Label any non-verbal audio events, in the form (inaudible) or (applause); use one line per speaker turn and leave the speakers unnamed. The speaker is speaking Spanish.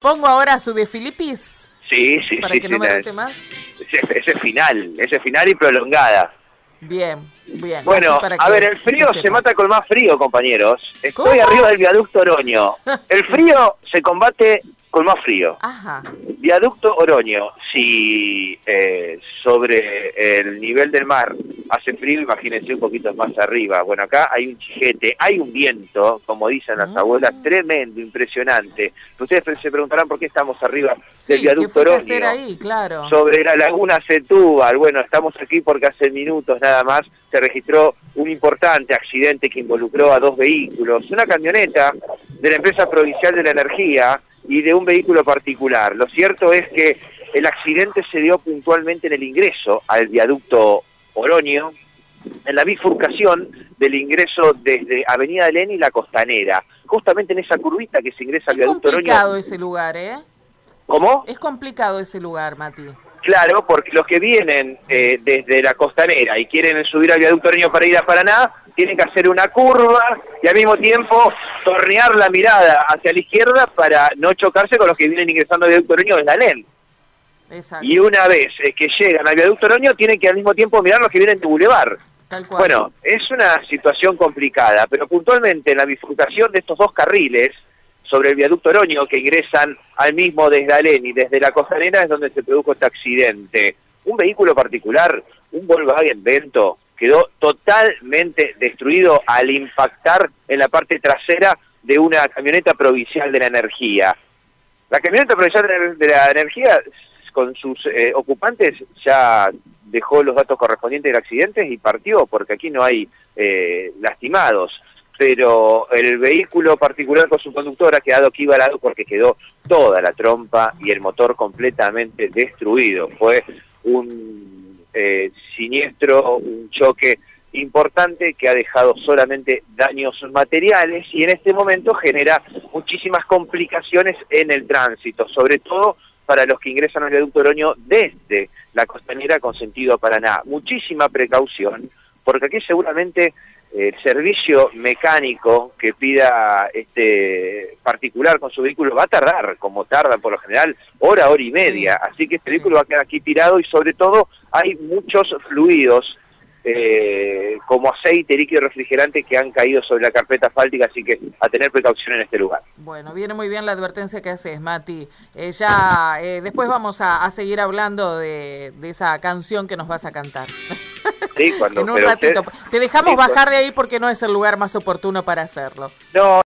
Pongo ahora su de Filipis.
Sí, sí,
para
sí.
que
sí,
no me guste más.
Ese, ese final, ese final y prolongada.
Bien, bien.
Bueno,
para
a ver, el frío se mata con más frío, compañeros. Estoy
¿Cómo?
arriba del viaducto Oroño. (laughs) El frío se combate con más frío.
Ajá.
Viaducto Oroño, si eh, sobre el nivel del mar hace frío, imagínense un poquito más arriba. Bueno, acá hay un chijete, hay un viento, como dicen las
Mm.
abuelas, tremendo, impresionante. Ustedes se preguntarán por qué estamos arriba
Sí,
del
¿qué
viaducto Oroño
hacer ahí? Claro.
sobre la laguna Setúbal. Bueno, estamos aquí porque hace minutos nada más se registró un importante accidente que involucró a dos vehículos, una camioneta de la empresa provincial de la energía y de un vehículo particular. Lo cierto es que el accidente se dio puntualmente en el ingreso al viaducto Oroño, en la bifurcación del ingreso desde Avenida Eleni y la Costanera, justamente en esa curvita que se ingresa al
es
viaducto
complicado
Oroño.
ese lugar, ¿eh?
¿Cómo?
Es complicado ese lugar, Mati.
Claro, porque los que vienen eh, desde la costanera y quieren subir al viaducto Oreño para ir a Paraná, tienen que hacer una curva y al mismo tiempo tornear la mirada hacia la izquierda para no chocarse con los que vienen ingresando al viaducto Oreño desde Alén.
Exacto.
Y una vez eh, que llegan al viaducto Oreño, tienen que al mismo tiempo mirar los que vienen de Boulevard.
Tal cual.
Bueno, es una situación complicada, pero puntualmente en la bifurcación de estos dos carriles sobre el viaducto Oroño que ingresan al mismo desde Alén y desde la costanera es donde se produjo este accidente. Un vehículo particular, un Volkswagen Vento, quedó totalmente destruido al impactar en la parte trasera de una camioneta provincial de la energía. La camioneta provincial de la- energía con sus eh, ocupantes ya dejó los datos correspondientes del accidente y partió porque aquí no hay eh, lastimados. Pero el vehículo particular con su conductor ha quedado aquí varado porque quedó toda la trompa y el motor completamente destruido. Fue un eh, siniestro, un choque importante que ha dejado solamente daños materiales y en este momento genera muchísimas complicaciones en el tránsito, sobre todo para los que ingresan al viaducto Oroño desde la costanera con sentido Paraná. Muchísima precaución, porque aquí seguramente el servicio mecánico que pida este particular con su vehículo va a tardar, como tardan por lo general, hora, hora y media. Así que este vehículo va a quedar aquí tirado y sobre todo hay muchos fluidos eh, como aceite, líquido refrigerante que han caído sobre la carpeta asfáltica, así que a tener precaución en este lugar.
Bueno, viene muy bien la advertencia que haces, Mati. Eh, ya eh, después vamos a, a seguir hablando de, de esa canción que nos vas a cantar.
Sí, cuando,
en un
usted-
ratito. Te dejamos
Sí,
bajar de ahí porque no es el lugar más oportuno para hacerlo.
no,